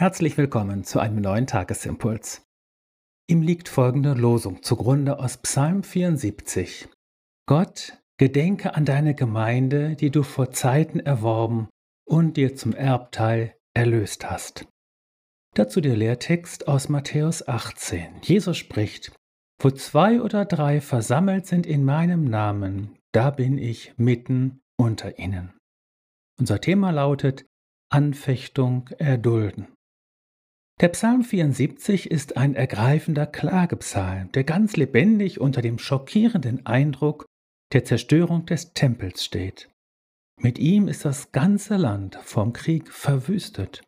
Herzlich willkommen zu einem neuen Tagesimpuls. Ihm liegt folgende Losung zugrunde aus Psalm 74. Gott, gedenke an deine Gemeinde, die du vor Zeiten erworben und dir zum Erbteil erlöst hast. Dazu der Lehrtext aus Matthäus 18. Jesus spricht, Wo zwei oder drei versammelt sind in meinem Namen, da bin ich mitten unter ihnen. Unser Thema lautet Anfechtung erdulden. Der Psalm 74 ist ein ergreifender Klagepsalm, der ganz lebendig unter dem schockierenden Eindruck der Zerstörung des Tempels steht. Mit ihm ist das ganze Land vom Krieg verwüstet.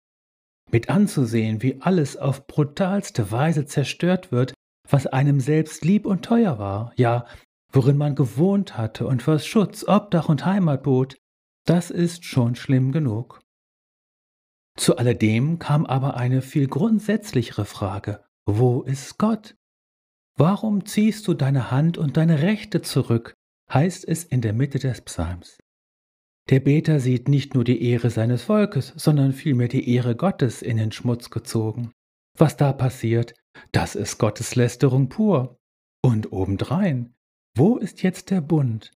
Mit anzusehen, wie alles auf brutalste Weise zerstört wird, was einem selbst lieb und teuer war, ja, worin man gewohnt hatte und was Schutz, Obdach und Heimat bot, das ist schon schlimm genug. Zu alledem kam aber eine viel grundsätzlichere Frage. Wo ist Gott? Warum ziehst du deine Hand und deine Rechte zurück, heißt es in der Mitte des Psalms. Der Beter sieht nicht nur die Ehre seines Volkes, sondern vielmehr die Ehre Gottes in den Schmutz gezogen. Was da passiert, das ist Gotteslästerung pur. Und obendrein, wo ist jetzt der Bund,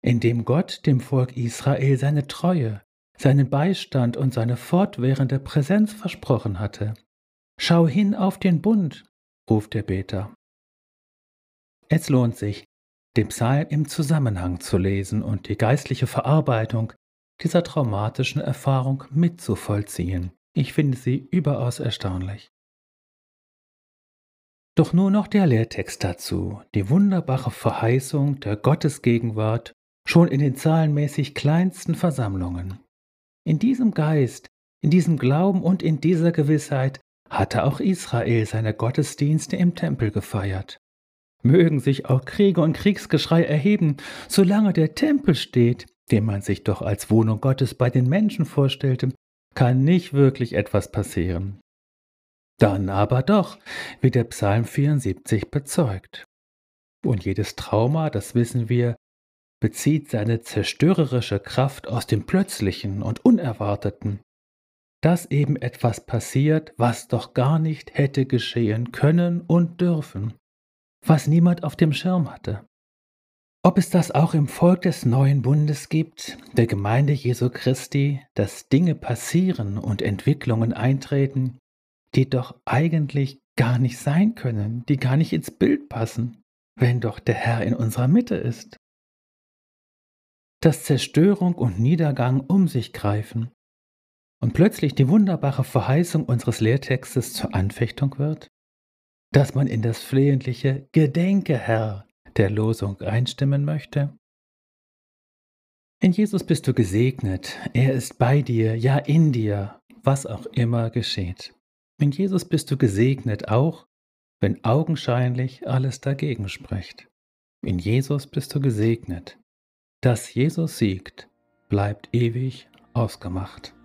in dem Gott dem Volk Israel seine Treue, seinen Beistand und seine fortwährende Präsenz versprochen hatte. Schau hin auf den Bund, ruft der Beter. Es lohnt sich, den Psalm im Zusammenhang zu lesen und die geistliche Verarbeitung dieser traumatischen Erfahrung mitzuvollziehen. Ich finde sie überaus erstaunlich. Doch nur noch der Lehrtext dazu, die wunderbare Verheißung der Gottesgegenwart schon in den zahlenmäßig kleinsten Versammlungen. In diesem Geist, in diesem Glauben und in dieser Gewissheit hatte auch Israel seine Gottesdienste im Tempel gefeiert. Mögen sich auch Kriege und Kriegsgeschrei erheben, solange der Tempel steht, den man sich doch als Wohnung Gottes bei den Menschen vorstellte, kann nicht wirklich etwas passieren. Dann aber doch, wie der Psalm 74 bezeugt. Und jedes Trauma, das wissen wir, bezieht seine zerstörerische Kraft aus dem Plötzlichen und Unerwarteten, dass eben etwas passiert, was doch gar nicht hätte geschehen können und dürfen, was niemand auf dem Schirm hatte. Ob es das auch im Volk des neuen Bundes gibt, der Gemeinde Jesu Christi, dass Dinge passieren und Entwicklungen eintreten, die doch eigentlich gar nicht sein können, die gar nicht ins Bild passen, wenn doch der Herr in unserer Mitte ist dass Zerstörung und Niedergang um sich greifen und plötzlich die wunderbare Verheißung unseres Lehrtextes zur Anfechtung wird? Dass man in das flehentliche Gedenke, Herr, der Losung einstimmen möchte? In Jesus bist du gesegnet, er ist bei dir, ja in dir, was auch immer geschieht. In Jesus bist du gesegnet, auch wenn augenscheinlich alles dagegen spricht. In Jesus bist du gesegnet, dass Jesus siegt, bleibt ewig ausgemacht.